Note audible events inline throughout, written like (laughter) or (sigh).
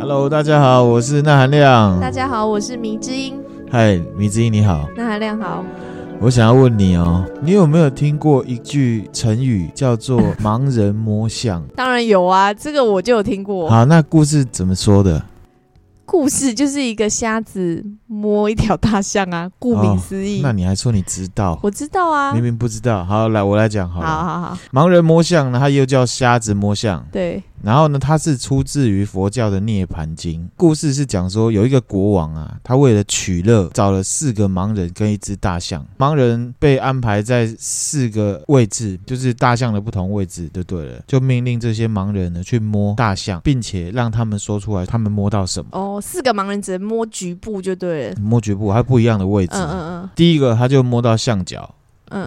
Hello，大家好，我是那含亮。大家好，我是迷之音。嗨，迷之音你好。那含亮好。我想要问你哦，你有没有听过一句成语叫做 (laughs) “盲人摸象”？当然有啊，这个我就有听过。好，那故事怎么说的？故事就是一个瞎子摸一条大象啊，顾名思义。哦，那你还说你知道？我知道啊，明明不知道。好，来我来讲好了。好好好。盲人摸象呢，它又叫瞎子摸象。对。然后呢，它是出自于佛教的《涅槃经》。故事是讲说，有一个国王啊，他为了取乐，找了四个盲人跟一只大象。盲人被安排在四个位置，就是大象的不同位置，就对了。就命令这些盲人呢去摸大象，并且让他们说出来他们摸到什么。哦，四个盲人只能摸局部就对了。摸局部，还有不一样的位置。嗯嗯嗯。第一个他就摸到象脚。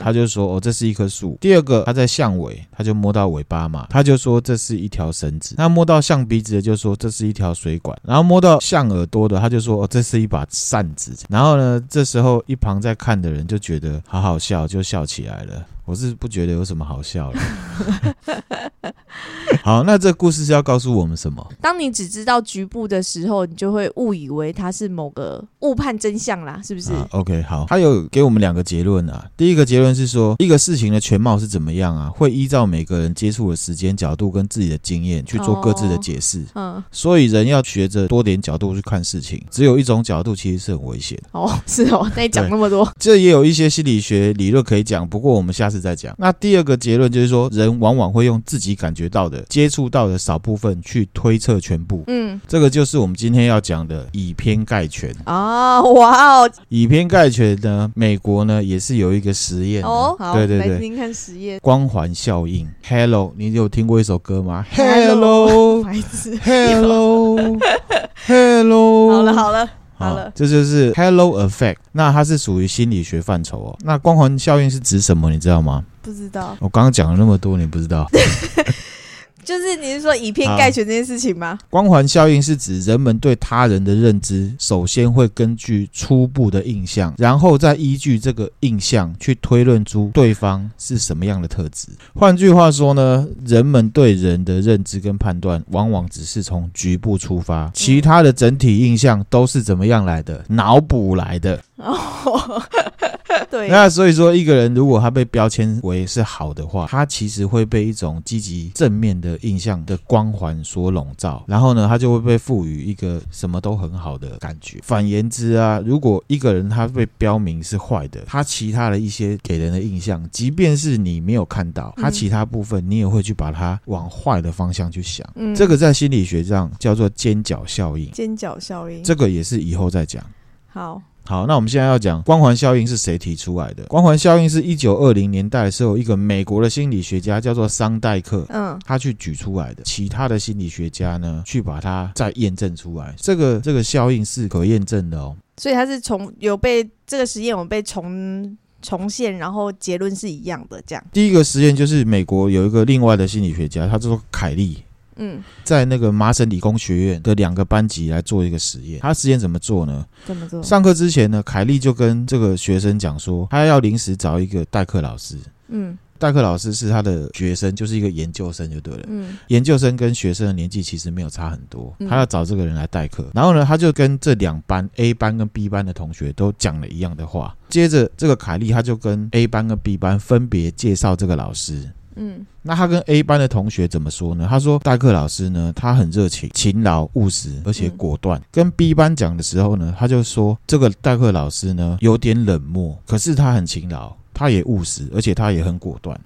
他就说哦，这是一棵树。第二个，他在象尾，他就摸到尾巴嘛，他就说这是一条绳子。那摸到象鼻子的，就说这是一条水管。然后摸到象耳朵的，他就说哦，这是一把扇子。然后呢，这时候一旁在看的人就觉得好好笑，就笑起来了。我是不觉得有什么好笑的。(laughs) 好，那这故事是要告诉我们什么？当你只知道局部的时候，你就会误以为它是某个误判真相啦，是不是？啊，OK，好。他有给我们两个结论啊。第一个结论是说，一个事情的全貌是怎么样啊，会依照每个人接触的时间、角度跟自己的经验去做各自的解释。哦。嗯。所以人要学着多点角度去看事情，只有一种角度其实是很危险。哦，是哦。那你讲那么多，这也有一些心理学理论可以讲，不过我们下次再讲。那第二个结论就是说，人往往会用自己感觉到的。接触到的少部分去推测全部，嗯，这个就是我们今天要讲的以偏概全。哦，哇哦，以偏概全呢，美国呢也是有一个实验哦，好，对对对，来听看实验，光环效应，Hello，你有听过一首歌吗？Hello，Hello，Hello，(laughs) 好了好了好了，这就是 Hello Effect，那它是属于心理学范畴哦。那光环效应是指什么？你知道吗？不知道，我刚刚讲了那么多，你不知道？(laughs) 就是你是说以偏概全这件事情吗？光环效应是指人们对他人的认知，首先会根据初步的印象，然后再依据这个印象去推论出对方是什么样的特质。换句话说呢，人们对人的认知跟判断，往往只是从局部出发，其他的整体印象都是怎么样来的？脑补来的。哦。(laughs) 对，那所以说，一个人如果他被标签为是好的话，他其实会被一种积极正面的印象的光环所笼罩，然后呢，他就会被赋予一个什么都很好的感觉。反言之啊，如果一个人他被标明是坏的，他其他的一些给人的印象，即便是你没有看到，他其他部分你也会去把它往坏的方向去想。嗯，这个在心理学上叫做尖角效应。尖角效应，这个也是以后再讲。好。好，那我们现在要讲光环效应是谁提出来的？光环效应是一九二零年代的时候，一个美国的心理学家叫做桑代克，嗯，他去举出来的。其他的心理学家呢，去把它再验证出来。这个这个效应是可验证的哦。所以它是从有被这个实验有被重重现，然后结论是一样的。这样，第一个实验就是美国有一个另外的心理学家，他叫做凯利。嗯，在那个麻省理工学院的两个班级来做一个实验。他实验怎么做呢？怎么做？上课之前呢，凯利就跟这个学生讲说，他要临时找一个代课老师。嗯，代课老师是他的学生，就是一个研究生就对了。嗯，研究生跟学生的年纪其实没有差很多。他要找这个人来代课，然后呢，他就跟这两班 A 班跟 B 班的同学都讲了一样的话。接着，这个凯利他就跟 A 班跟 B 班分别介绍这个老师。嗯，那他跟 A 班的同学怎么说呢？他说代课老师呢，他很热情、勤劳、务实，而且果断。嗯、跟 B 班讲的时候呢，他就说这个代课老师呢有点冷漠，可是他很勤劳，他也务实，而且他也很果断。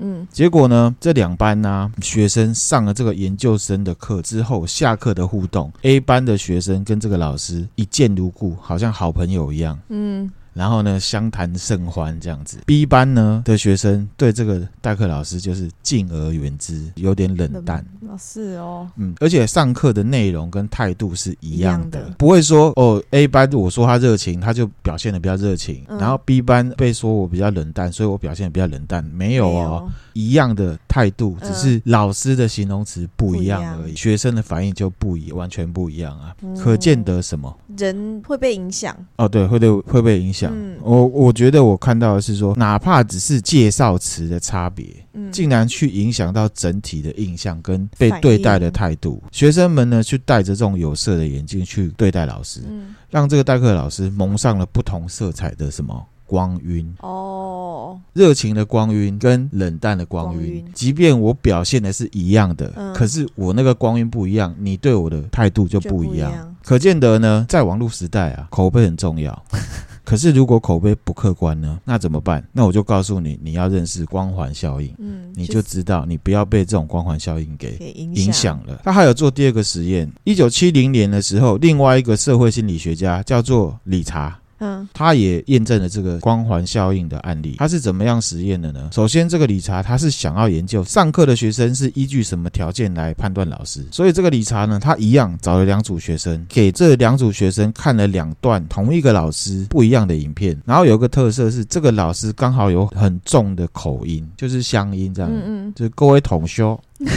嗯，结果呢，这两班呢、啊、学生上了这个研究生的课之后，下课的互动，A 班的学生跟这个老师一见如故，好像好朋友一样。嗯。然后呢，相谈甚欢这样子。B 班呢的学生对这个代课老师就是敬而远之，有点冷淡。是哦，嗯，而且上课的内容跟态度是一样的，样的。不会说哦，A 班我说他热情，他就表现的比较热情，嗯、然后 B 班被说我比较冷淡，所以我表现的比较冷淡，没有哦，有。一样的态态度，只是老师的形容词不一样而已，学生的反应就不一，完全不一样啊！可见得什么？人会被影响哦，对，会对会被影响。我我觉得我看到的是说，哪怕只是介绍词的差别，竟然去影响到整体的印象跟被对待的态度。学生们呢，去戴着这种有色的眼镜去对待老师，让这个代课老师蒙上了不同色彩的什么？光晕哦，热情的光晕跟冷淡的光晕，即便我表现的是一样的，可是我那个光晕不一样，你对我的态度就不一样。可见得呢，在网络时代啊，口碑很重要。(laughs) 可是如果口碑不客观呢，那怎么办？那我就告诉你，你要认识光环效应，嗯，你就知道你不要被这种光环效应给影响了。他还有做第二个实验，一九七零年的时候，另外一个社会心理学家叫做理查。嗯，他也验证了这个光环效应的案例。他是怎么样实验的呢？首先，这个理查他是想要研究上课的学生是依据什么条件来判断老师。所以，这个理查呢，他一样找了两组学生，给这两组学生看了两段同一个老师不一样的影片。然后有一个特色是，这个老师刚好有很重的口音，就是乡音这样。嗯嗯，就是各位同学，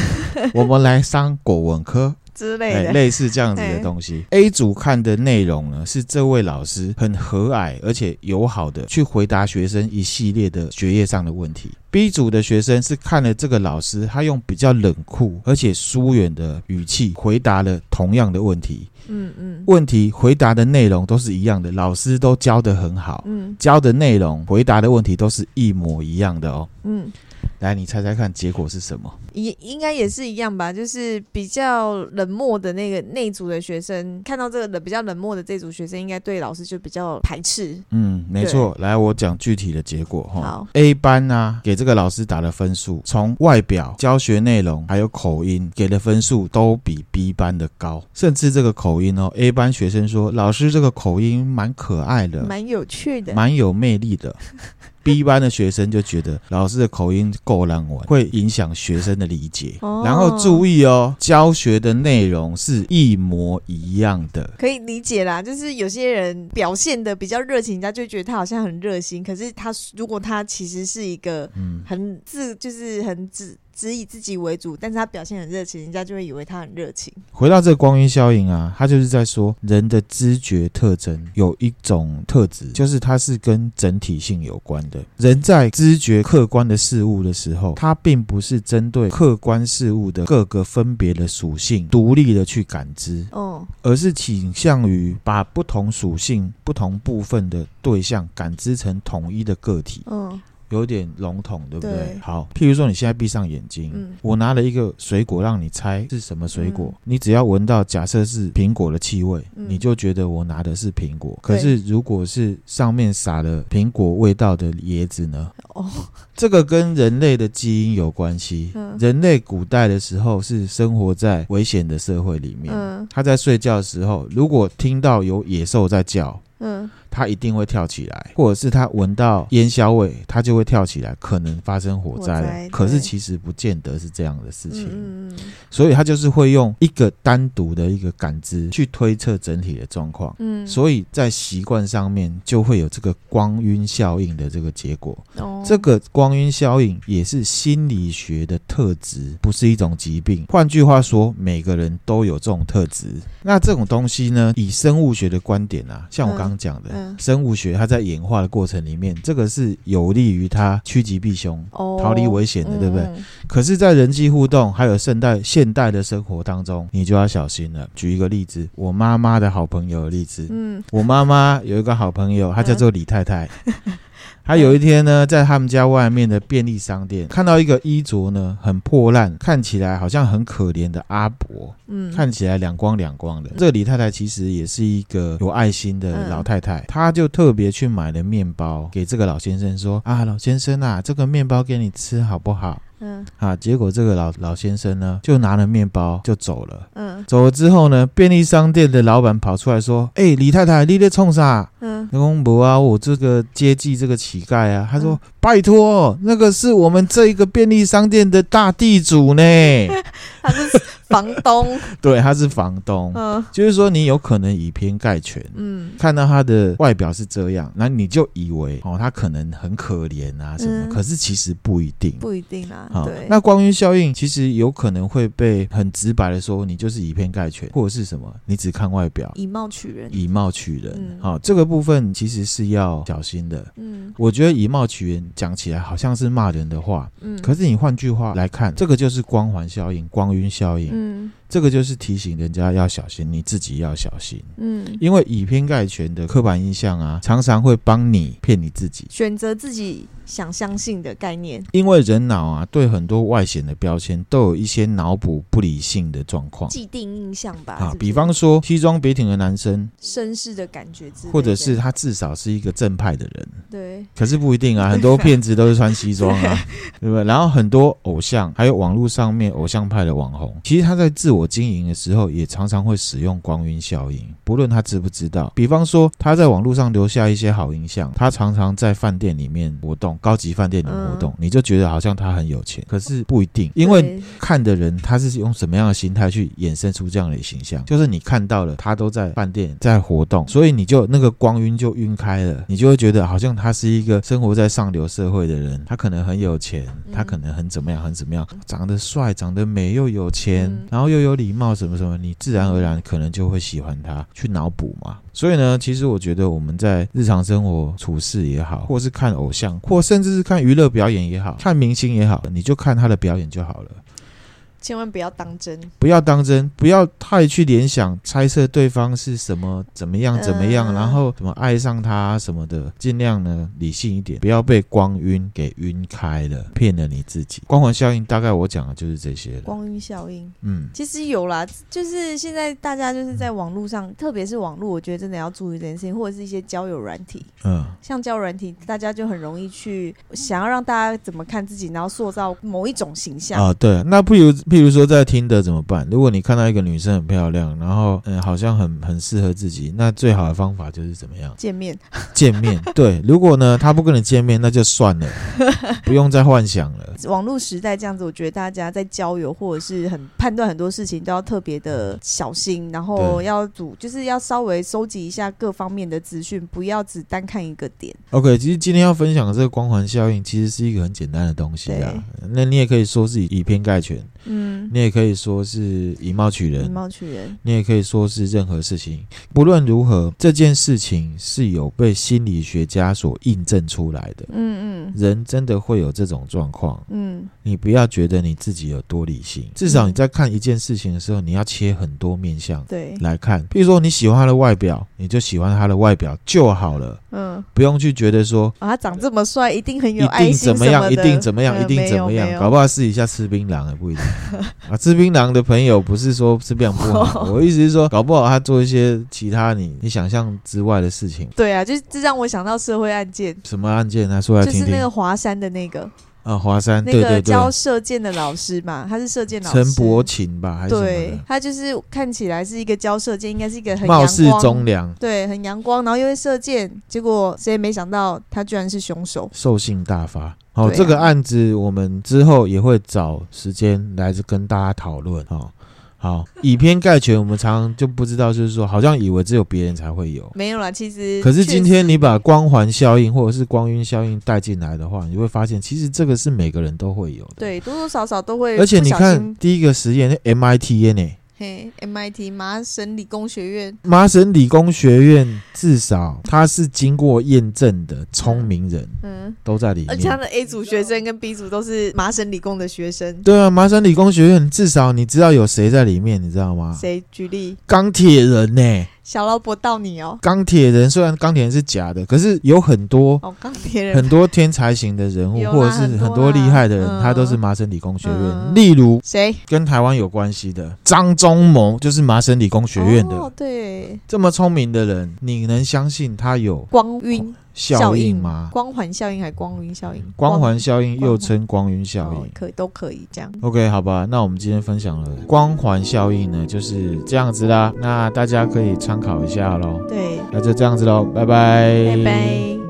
(laughs) 我们来上国文课。之类的，类似这样子的东西。A 组看的内容呢，是这位老师很和蔼而且友好的去回答学生一系列的学业上的问题。B 组的学生是看了这个老师，他用比较冷酷而且疏远的语气回答了同样的问题。嗯嗯，问题回答的内容都是一样的，老师都教的很好。嗯，教的内容回答的问题都是一模一样的哦。嗯。来，你猜猜看，结果是什么？也应该也是一样吧，就是比较冷漠的那个那组的学生，看到这个的比较冷漠的这组学生，应该对老师就比较排斥。嗯，没错。来，我讲具体的结果哈。好，A 班呢、啊，给这个老师打的分数，从外表、教学内容还有口音给的分数都比 B 班的高，甚至这个口音哦，A 班学生说老师这个口音蛮可爱的，蛮有趣的，蛮有魅力的。(laughs) B 班的学生就觉得老师的口音够烂玩，会影响学生的理解。哦、然后注意哦，教学的内容是一模一样的，可以理解啦。就是有些人表现的比较热情，人家就觉得他好像很热心。可是他如果他其实是一个很自，就是很自。只以自己为主，但是他表现很热情，人家就会以为他很热情。回到这个光晕效应啊，他就是在说人的知觉特征有一种特质，就是它是跟整体性有关的。人在知觉客观的事物的时候，他并不是针对客观事物的各个分别的属性独立的去感知，哦，而是倾向于把不同属性、不同部分的对象感知成统一的个体，嗯。有点笼统，对不对？对。好，譬如说你现在闭上眼睛，嗯，我拿了一个水果让你猜是什么水果，嗯，你只要闻到假设是苹果的气味，嗯，你就觉得我拿的是苹果。可是如果是上面撒了苹果味道的椰子呢？哦，这个跟人类的基因有关系。嗯，人类古代的时候是生活在危险的社会里面，嗯，他在睡觉的时候，如果听到有野兽在叫，嗯。他一定会跳起来，或者是他闻到烟硝味，他就会跳起来，可能发生火灾了。可是其实不见得是这样的事情，嗯，所以他就是会用一个单独的一个感知去推测整体的状况。嗯，所以在习惯上面就会有这个光晕效应的这个结果。哦，这个光晕效应也是心理学的特质，不是一种疾病。换句话说，每个人都有这种特质。那这种东西呢，以生物学的观点啊，像我刚刚讲的。嗯生物学，它在演化的过程里面，这个是有利于它趋吉避凶、逃离危险的，对不对？可是，在人际互动还有现代现代的生活当中，你就要小心了。举一个例子，我妈妈的好朋友的例子。嗯，我妈妈有一个好朋友，她叫做李太太。(laughs) 他有一天呢，在他们家外面的便利商店看到一个衣着呢很破烂，看起来好像很可怜的阿伯，嗯，看起来两光两光的。这个李太太其实也是一个有爱心的老太太，她就特别去买了面包给这个老先生说：“啊，老先生啊，这个面包给你吃好不好？”嗯，啊，结果这个老老先生呢就拿了面包就走了。嗯，走了之后呢，便利商店的老板跑出来说：“哎，李太太，你在冲啥？”嗯，公伯啊，我这个接济这个乞丐啊。他说：“嗯、拜托，那个是我们这一个便利商店的大地主呢。(laughs) ”他是房东，(laughs) 对，他是房东，嗯，就是说你有可能以偏概全，嗯，看到他的外表是这样，那你就以为哦，他可能很可怜啊什么，嗯、可是其实不一定，不一定啊，哦、对。那光晕效应其实有可能会被很直白的说，你就是以偏概全，或者是什么，你只看外表，以貌取人，以貌取人，好、嗯。哦，这个部分其实是要小心的，嗯，我觉得以貌取人讲起来好像是骂人的话，嗯，可是你换句话来看，这个就是光环效应，光晕效应，嗯。Mm. 这个就是提醒人家要小心，你自己要小心。嗯，因为以偏概全的刻板印象啊，常常会帮你骗你自己，选择自己想相信的概念。因为人脑啊，对很多外显的标签都有一些脑补不理性的状况，既定印象吧。啊，比方说西装笔挺的男生，绅士的感觉，或者是他至少是一个正派的人。对，可是不一定啊，很多骗子都是穿西装啊，(laughs) 对不对？然后很多偶像，还有网络上面偶像派的网红，其实他在自我。我经营的时候，也常常会使用光晕效应，不论他知不知道。比方说，他在网络上留下一些好印象，他常常在饭店里面活动，高级饭店里面活动，你就觉得好像他很有钱。可是不一定，因为看的人他是用什么样的心态去衍生出这样的形象，就是你看到了他都在饭店在活动，所以你就那个光晕就晕开了，你就会觉得好像他是一个生活在上流社会的人，他可能很有钱，他可能很怎么样，很怎么样，长得帅，长得美，又有钱，然后又有。有礼貌什么什么，你自然而然可能就会喜欢他，去脑补嘛。所以呢，其实我觉得我们在日常生活处事也好，或是看偶像，或甚至是看娱乐表演也好，看明星也好，你就看他的表演就好了。千万不要当真，不要当真，不要太去联想、猜测对方是什么、怎么样、怎么样，呃、然后怎么爱上他什么的，尽量呢理性一点，不要被光晕给晕开了，骗了你自己。光环效应大概我讲的就是这些了。光晕效应，嗯，其实有啦，就是现在大家就是在网络上，特别是网络，我觉得真的要注意这件事情，或者是一些交友软体，嗯，像交友软体，大家就很容易去想要让大家怎么看自己，然后塑造某一种形象啊。对，那不如。譬如说，在听的怎么办？如果你看到一个女生很漂亮，然后嗯，好像很很适合自己，那最好的方法就是怎么样？见面。见面。(laughs) 对，如果呢，她不跟你见面，那就算了，(laughs) 不用再幻想了。网络时代这样子，我觉得大家在交友或者是很判断很多事情都要特别的小心，然后要主就是要稍微收集一下各方面的资讯，不要只单看一个点。OK，其实今天要分享的这个光环效应，其实是一个很简单的东西啊。那你也可以说是以偏概全。嗯，你也可以说是以貌取人，以貌取人。你也可以说是任何事情，不论如何，这件事情是有被心理学家所印证出来的。嗯嗯，人真的会有这种状况。嗯，你不要觉得你自己有多理性，至少你在看一件事情的时候，你要切很多面向对来看。比如说你喜欢他的外表，你就喜欢他的外表就好了。嗯，不用去觉得说啊，他长这么帅，一定很有爱心，一定怎么样，一定怎么样，一定怎么样，搞不好试一下吃槟榔也不一定。(laughs) 啊，吃槟榔的朋友不是说吃槟榔不好，(laughs) 我意思是说，搞不好他做一些其他你你想象之外的事情。对啊，就这让我想到社会案件。什么案件？他说来听听。就是那个华山的那个啊，华山那个教射箭的老师嘛，他是射箭老师陈伯琴吧？还是什么？对，他就是看起来是一个教射箭，应该是一个很貌似忠良，对，很阳光，然后又会射箭，结果谁也没想到他居然是凶手，兽性大发。好，啊、这个案子我们之后也会找时间来跟大家讨论。好，好，以偏概全，我们常常就不知道，就是说，好像以为只有别人才会有，没有啦。其实，可是今天你把光环效应或者是光晕效应带进来的话，你会发现，其实这个是每个人都会有的。对，多多少少都会。而且你看，第一个实验，MIT 呢？嘿，MIT 麻省理工学院，麻省理工学院至少他是经过验证的聪明人，嗯，都在里面。而且他的 A 组学生跟 B 组都是麻省理工的学生。对啊，麻省理工学院至少你知道有谁在里面，你知道吗？谁？举例？钢铁人呢、欸？小老婆到你哦，钢铁人虽然钢铁人是假的，可是有很多哦，钢铁人很多天才型的人物，或者是很多厉害的人，他都是麻省理工学院。例如谁跟台湾有关系的？张忠谋就是麻省理工学院的。哦，对，这么聪明的人，你能相信他有光晕？效应吗？光环效应还是光晕效应？光环效应又称光晕效应，哦，可以都可以这样。OK，好吧，那我们今天分享了光环效应呢，就是这样子啦。那大家可以参考一下喽。对，那就这样子喽，拜拜，拜拜。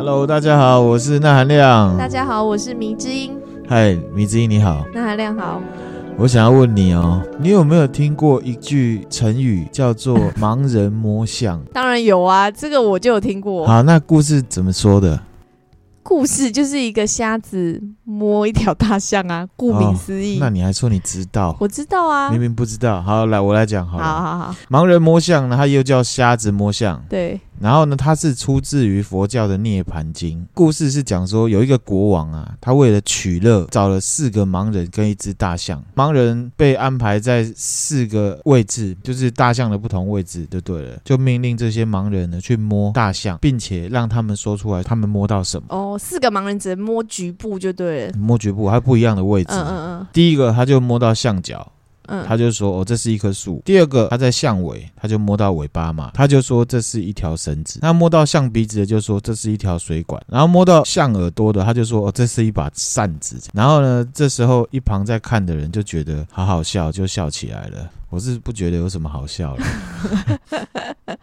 Hello，大家好，我是那含亮。大家好，我是迷之音。嗨，迷之音你好。那含亮好。我想要问你哦，你有没有听过一句成语叫做 (laughs) “盲人摸象”？当然有啊，这个我就有听过。好，那故事怎么说的？故事就是一个瞎子摸一条大象啊，顾名思义。哦，那你还说你知道？我知道啊，明明不知道。好，来我来讲好了。好好好，盲人摸象呢，它又叫瞎子摸象。对。然后呢，它是出自于佛教的《涅槃经》。故事是讲说，有一个国王啊，他为了取乐，找了四个盲人跟一只大象。盲人被安排在四个位置，就是大象的不同位置，就对了。就命令这些盲人呢去摸大象，并且让他们说出来他们摸到什么。哦，四个盲人只能摸局部就对了。摸局部还有不一样的位置。嗯嗯嗯。第一个他就摸到象脚。他就说：“哦，这是一棵树。”第二个，他在象尾，他就摸到尾巴嘛，他就说这是一条绳子。那摸到象鼻子的，就说这是一条水管。然后摸到象耳朵的，他就说：“哦，这是一把扇子。”然后呢，这时候一旁在看的人就觉得好好笑，就笑起来了。我是不觉得有什么好笑的。(laughs)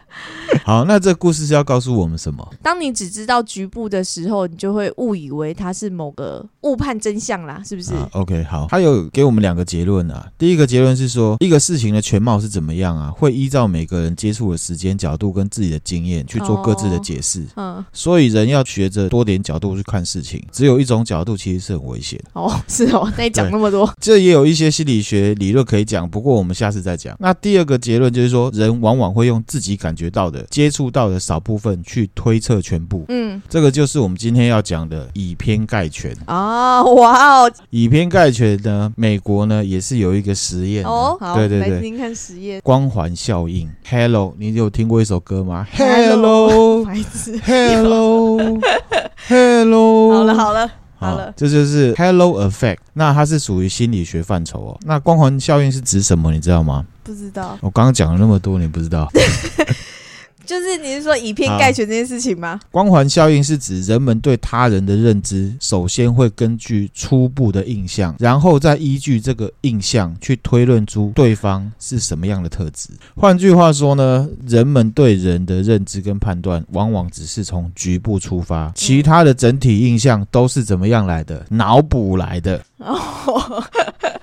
好，那这故事是要告诉我们什么？当你只知道局部的时候，你就会误以为它是某个误判真相啦，是不是？啊，OK，好。他有给我们两个结论啊。第一个结论是说，一个事情的全貌是怎么样啊，会依照每个人接触的时间、角度跟自己的经验去做各自的解释。嗯，所以人要学着多点角度去看事情。只有一种角度其实是很危险。哦，是哦。那你讲那么多，这也有一些心理学理论可以讲。不过我们下次再讲。那第二个结论就是说，人往往会用自己感觉到的。接触到的少部分去推测全部，嗯，这个就是我们今天要讲的以偏概全。哦，哇哦，以偏概全呢，美国呢也是有一个实验哦，好，对对对，来听看实验，光环效应，Hello，你有听过一首歌吗？Hello，Hello，Hello，(laughs) 好了好了好了，这就是 Hello Effect，那它是属于心理学范畴哦。那光环效应是指什么？你知道吗？不知道，我刚刚讲了那么多，你不知道？(laughs) 就是你是说以偏概全这件事情吗？光环效应是指人们对他人的认知，首先会根据初步的印象，然后再依据这个印象去推论出对方是什么样的特质。换句话说呢，人们对人的认知跟判断，往往只是从局部出发，其他的整体印象都是怎么样来的？脑补来的。哦，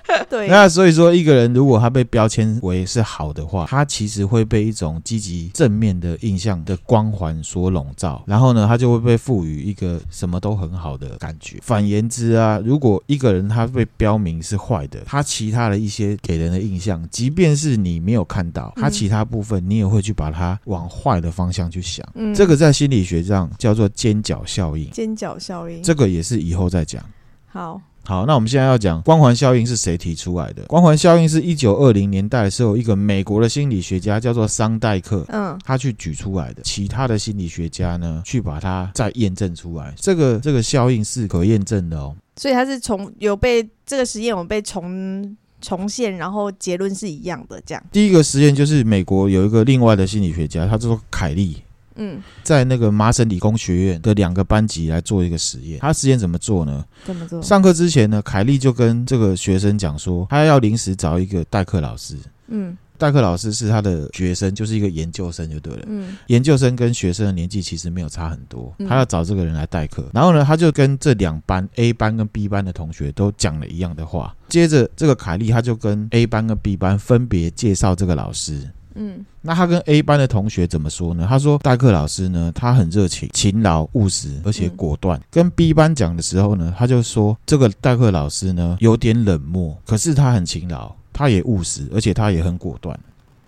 (laughs) 对。那所以说，一个人如果他被标签为是好的话，他其实会被一种积极正面的印象的光环所笼罩，然后呢，他就会被赋予一个什么都很好的感觉。反言之啊，如果一个人他被标明是坏的，他其他的一些给人的印象，即便是你没有看到，他其他部分你也会去把它往坏的方向去想。嗯，这个在心理学上叫做尖角效应。尖角效应，这个也是以后再讲。好。好，那我们现在要讲光环效应是谁提出来的？光环效应是一九二零年代的时候，一个美国的心理学家叫做桑代克，嗯，他去举出来的。其他的心理学家呢，去把它再验证出来。这个这个效应是可验证的哦。所以他是从有被这个实验有被重重现，然后结论是一样的。这样，第一个实验就是美国有一个另外的心理学家，他叫做凯利。嗯，在那个麻省理工学院的两个班级来做一个实验。他实验怎么做呢？怎么做？上课之前呢，凯利就跟这个学生讲说，他要临时找一个代课老师。嗯，代课老师是他的学生，就是一个研究生就对了。嗯，研究生跟学生的年纪其实没有差很多。他要找这个人来代课，然后呢，他就跟这两班 A 班跟 B 班的同学都讲了一样的话。接着，这个凯利他就跟 A 班跟 B 班分别介绍这个老师。嗯，那他跟 A 班的同学怎么说呢？他说代课老师呢，他很热情、勤劳、务实，而且果断。嗯、跟 B 班讲的时候呢，他就说这个代课老师呢有点冷漠，可是他很勤劳，他也务实，而且他也很果断。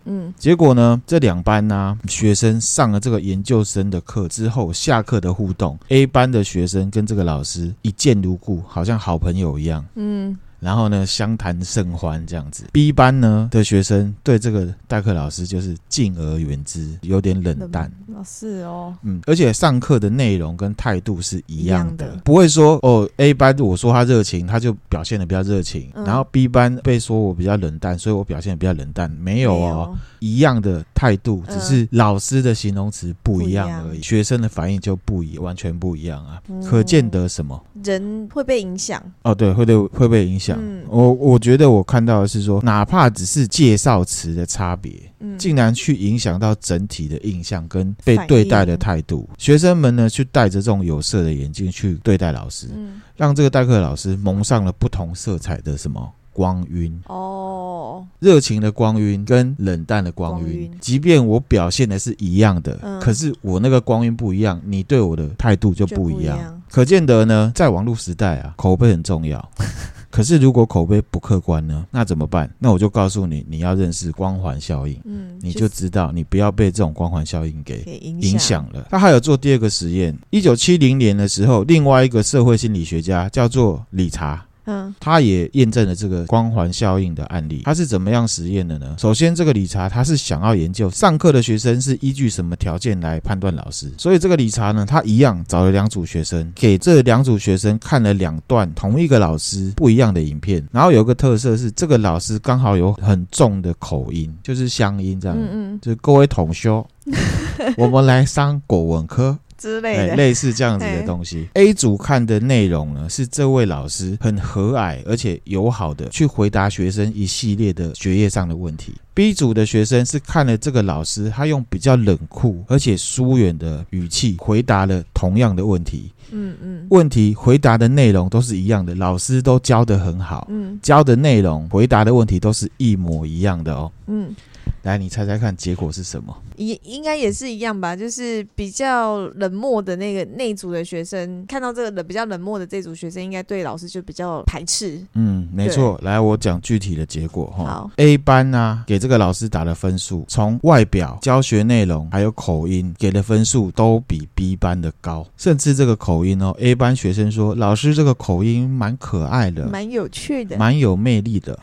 嗯，结果呢，这两班呢、啊、学生上了这个研究生的课之后，下课的互动，A 班的学生跟这个老师一见如故，好像好朋友一样。嗯。然后呢，相谈甚欢这样子。B 班呢的学生对这个代课老师就是敬而远之，有点冷淡。是哦，嗯，而且上课的内容跟态度是一样的，样的不会说哦，A 班我说他热情，他就表现的比较热情，嗯、然后 B 班被说我比较冷淡，所以我表现的比较冷淡，没有哦，有一样的态度，只是老师的形容词不一样而已，学生的反应就不一，完全不一样啊，嗯、可见得什么？人会被影响。哦，对，会对会被影响。响。嗯、我我觉得我看到的是说，哪怕只是介绍词的差别，嗯，竟然去影响到整体的印象跟被对待的态度。学生们呢，去戴着这种有色的眼镜去对待老师，嗯，让这个代课老师蒙上了不同色彩的什么？光晕哦，热情的光晕跟冷淡的光晕，光晕即便我表现的是一样的，嗯、可是我那个光晕不一样，你对我的态度就不一样。一样可见得呢，在网络时代啊，口碑很重要。可是如果口碑不客观呢，那怎么办？那我就告诉你，你要认识光环效应，嗯，你就知道你不要被这种光环效应给影响了。他还有做第二个实验，一九七零年的时候，另外一个社会心理学家叫做理查。嗯，他也验证了这个光环效应的案例。他是怎么样实验的呢？首先，这个理查他是想要研究上课的学生是依据什么条件来判断老师。所以，这个理查呢，他一样找了两组学生，给这两组学生看了两段同一个老师不一样的影片。然后有个特色是，这个老师刚好有很重的口音，就是乡音这样。嗯嗯，就是各位同学，(laughs) 我们来上国文课。之类的，类似这样子的东西。A 组看的内容呢，是这位老师很和蔼而且友好的去回答学生一系列的学业上的问题。B 组的学生是看了这个老师，他用比较冷酷而且疏远的语气回答了同样的问题。嗯嗯，问题回答的内容都是一样的，老师都教的很好。嗯，教的内容回答的问题都是一模一样的哦。嗯。来，你猜猜看，结果是什么？也应该也是一样吧，就是比较冷漠的那个那组的学生，看到这个冷比较冷漠的这组学生，应该对老师就比较排斥。嗯，没错。来，我讲具体的结果哈。好，A 班呢、啊，给这个老师打的分数，从外表、教学内容还有口音给的分数都比 B 班的高，甚至这个口音哦，A 班学生说老师这个口音蛮可爱的，蛮有趣的，蛮有魅力的。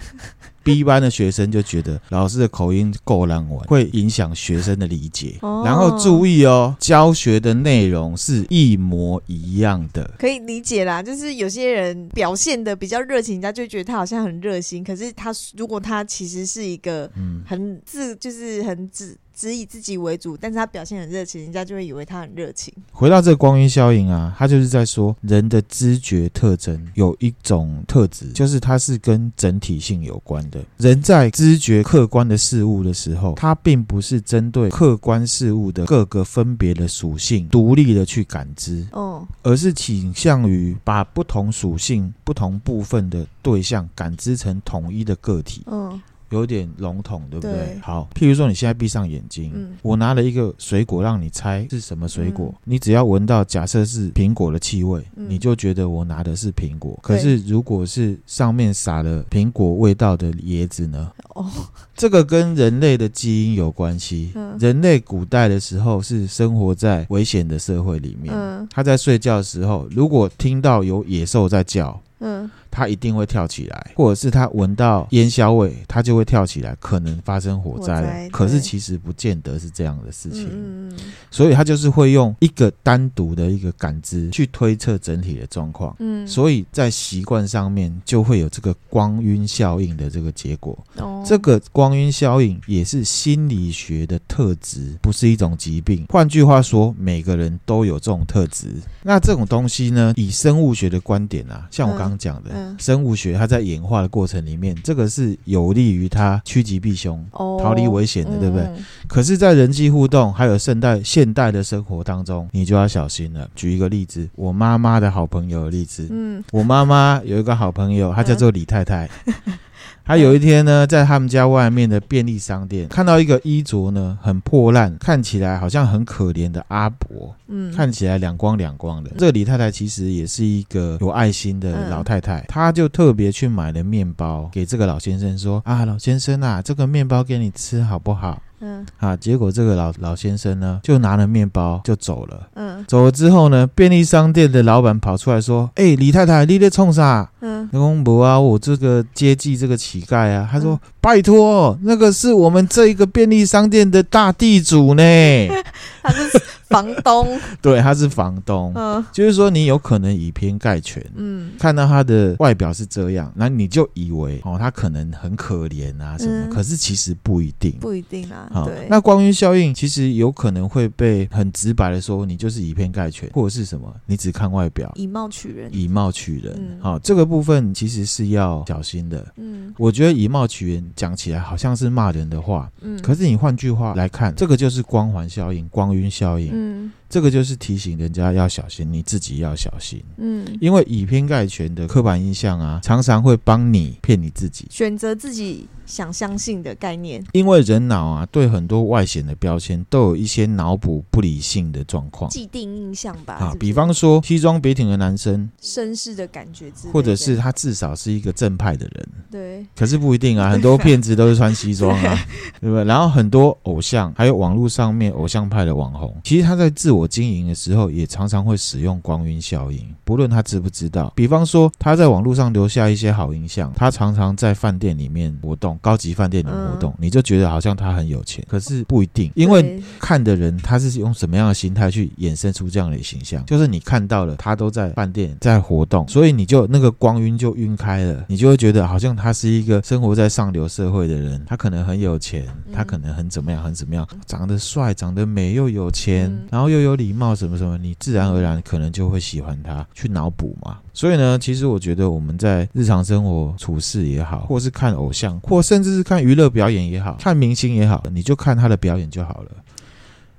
B (laughs) 班的学生就觉得老师的口音够烂玩，会影响学生的理解。哦、然后注意哦，教学的内容是一模一样的，可以理解啦。就是有些人表现的比较热情，人家就觉得他好像很热心。可是他如果他其实是一个很自，就是很自。只以自己为主，但是他表现很热情，人家就会以为他很热情。回到这个光晕效应啊，他就是在说人的知觉特征有一种特质，就是它是跟整体性有关的。人在知觉客观的事物的时候，他并不是针对客观事物的各个分别的属性独立的去感知，哦，而是倾向于把不同属性、不同部分的对象感知成统一的个体，嗯。有点笼统，对不对？对。好，譬如说你现在闭上眼睛，嗯、我拿了一个水果让你猜是什么水果，嗯、你只要闻到假设是苹果的气味，嗯、你就觉得我拿的是苹果。可是如果是上面撒了苹果味道的椰子呢？哦，这个跟人类的基因有关系。嗯、人类古代的时候是生活在危险的社会里面，嗯、他在睡觉的时候，如果听到有野兽在叫，嗯。他一定会跳起来，或者是他闻到烟硝味，他就会跳起来，可能发生火灾了。可是其实不见得是这样的事情，嗯、所以他就是会用一个单独的一个感知去推测整体的状况。嗯，所以在习惯上面就会有这个光晕效应的这个结果。哦，这个光晕效应也是心理学的特质，不是一种疾病。换句话说，每个人都有这种特质。那这种东西呢，以生物学的观点啊，像我刚刚讲的。嗯生物学，它在演化的过程里面，这个是有利于它趋吉避凶、逃离危险的，对不对？嗯、可是，在人际互动还有现代现代的生活当中，你就要小心了。举一个例子，我妈妈的好朋友的例子。嗯，我妈妈有一个好朋友，她叫做李太太。嗯 (laughs) 他有一天呢，在他们家外面的便利商店看到一个衣着呢很破烂，看起来好像很可怜的阿伯，嗯，看起来两光两光的。这个李太太其实也是一个有爱心的老太太，她就特别去买了面包给这个老先生说啊，老先生啊，这个面包给你吃好不好？嗯，啊，结果这个老老先生呢，就拿了面包就走了。嗯，走了之后呢，便利商店的老板跑出来说：“哎、欸，李太太，你在冲啥？”嗯，我公伯啊，我这个接济这个乞丐啊。他说：“嗯、拜托，那个是我们这一个便利商店的大地主呢。(laughs) ”他是房东，(laughs) 对，他是房东，嗯，就是说你有可能以偏概全，嗯，看到他的外表是这样，那你就以为哦，他可能很可怜啊什么，嗯、可是其实不一定，不一定啊。好对，那光晕效应其实有可能会被很直白的说，你就是以偏概全，或者是什么，你只看外表，以貌取人，以貌取人。好、嗯，这个部分其实是要小心的。嗯，我觉得以貌取人讲起来好像是骂人的话，嗯，可是你换句话来看，这个就是光环效应、光晕效应。嗯。Mm. 这个就是提醒人家要小心，你自己要小心。嗯，因为以偏概全的刻板印象啊，常常会帮你骗你自己，选择自己想相信的概念。因为人脑啊，对很多外显的标签都有一些脑补不理性的状况，既定印象吧。啊，比方说西装笔挺的男生，绅士的感觉，或者是他至少是一个正派的人。对，可是不一定啊，很多骗子都是穿西装啊，(laughs) 对不对？然后很多偶像，还有网络上面偶像派的网红，其实他在自我经营的时候，也常常会使用光晕效应，不论他知不知道。比方说，他在网络上留下一些好印象，他常常在饭店里面活动，高级饭店里面活动，你就觉得好像他很有钱。可是不一定，因为看的人他是用什么样的心态去衍生出这样的形象，就是你看到了他都在饭店在活动，所以你就那个光晕就晕开了，你就会觉得好像他是一个生活在上流社会的人，他可能很有钱，他可能很怎么样，很怎么样，长得帅，长得美，又有钱，然后又有礼貌。什么什么，你自然而然可能就会喜欢他，去脑补嘛。所以呢，其实我觉得我们在日常生活处事也好，或是看偶像，或甚至是看娱乐表演也好，看明星也好，你就看他的表演就好了。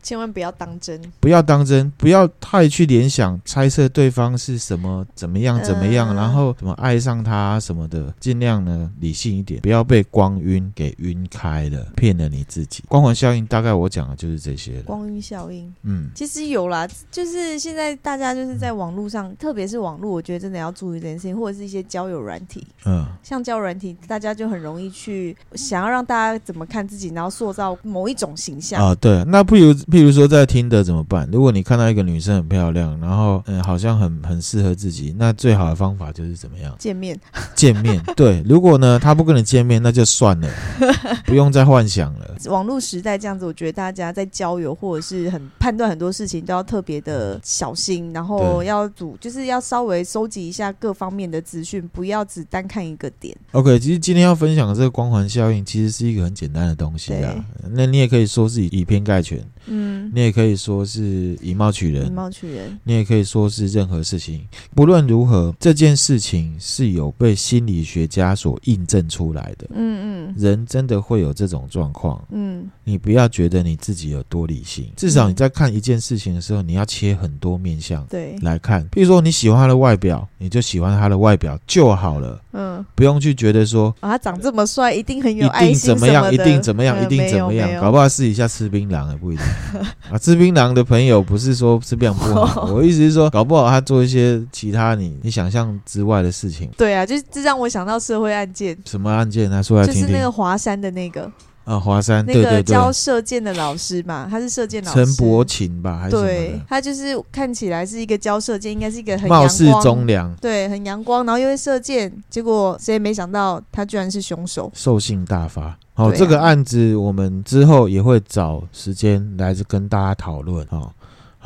千万不要当真，不要当真，不要太去联想、猜测对方是什么、怎么样、怎么样，然后怎么爱上他什么的，尽量呢理性一点，不要被光晕给晕开了，骗了你自己。光环效应大概我讲的就是这些了。光晕效应，嗯，其实有啦，就是现在大家就是在网络上，特别是网络，我觉得真的要注意这件事情，或者是一些交友软体，嗯，像交友软体，大家就很容易去想要让大家怎么看自己，然后塑造某一种形象啊。对，那不如。譬如说，在听的怎么办？如果你看到一个女生很漂亮，然后嗯，好像很很适合自己，那最好的方法就是怎么样？见面。见面。(laughs) 对，如果呢，她不跟你见面，那就算了，(laughs) 不用再幻想了。网络时代这样子，我觉得大家在交友或者是很判断很多事情都要特别的小心，然后要主就是要稍微收集一下各方面的资讯，不要只单看一个点。OK，其实今天要分享的这个光环效应，其实是一个很简单的东西啊。那你也可以说是以以偏概全。嗯，你也可以说是以貌取人，以貌取人。你也可以说是任何事情，不论如何，这件事情是有被心理学家所印证出来的。嗯嗯，人真的会有这种状况。嗯，你不要觉得你自己有多理性，至少你在看一件事情的时候，你要切很多面向对来看。比如说你喜欢他的外表，你就喜欢他的外表就好了。嗯，不用去觉得说啊，他长这么帅，一定很有爱心怎么样？一定怎么样？一定怎么样？搞不好试一下吃槟榔也不一定。(laughs) (laughs) 啊，吃槟榔的朋友不是说吃槟榔不好，(laughs) 我意思是说，搞不好他做一些其他你你想象之外的事情。对啊，就是这让我想到社会案件。什么案件？他说来听听。就是那个华山的那个。啊，华山那个教射箭的老师嘛，他是射箭老师。陈伯琴吧，还是？对，他就是看起来是一个教射箭，应该是一个很貌似忠良，对，很阳光，然后又会射箭，结果谁也没想到他居然是凶手，兽性大发。好，啊、这个案子我们之后也会找时间来跟大家讨论。好。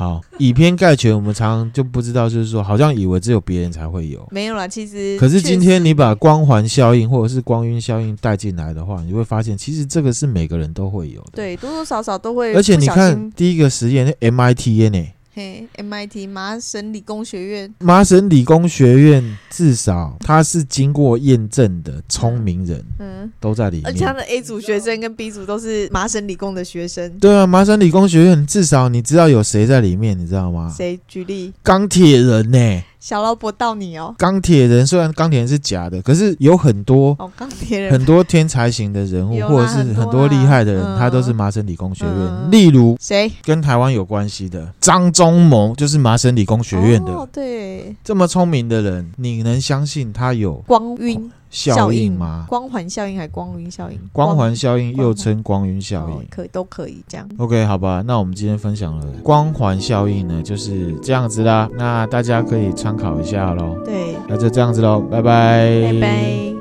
好，以偏概全，我们常常就不知道，就是说，好像以为只有别人才会有，没有啦，其实。可是今天你把光环效应或者是光晕效应带进来的话，你会发现，其实这个是每个人都会有的，对，多多少少都会。而且你看第一个实验，MIT 呢？嘿，MIT 麻省理工学院，麻省理工学院至少他是经过验证的聪明人，嗯，都在里面。而且他的 A 组学生跟 B 组都是麻省理工的学生。对啊，麻省理工学院至少你知道有谁在里面，你知道吗？谁？举例？钢铁人呢？小劳勃到你哦，钢铁人虽然钢铁人是假的，可是有很多哦，钢铁人很多天才型的人物，或者是很多厉害的人，他都是麻省理工学院。例如谁？跟台湾有关系的张忠谋，就是麻省理工学院的。对，这么聪明的人，你能相信他有光晕效应吗？光环效应还是光晕效应？光环效应又称光晕效应，可以都可以这样。OK，好吧，那我们今天分享了光环效应呢，就是这样子啦。那大家可以参考一下喽。对，那就这样子喽，拜拜。拜拜。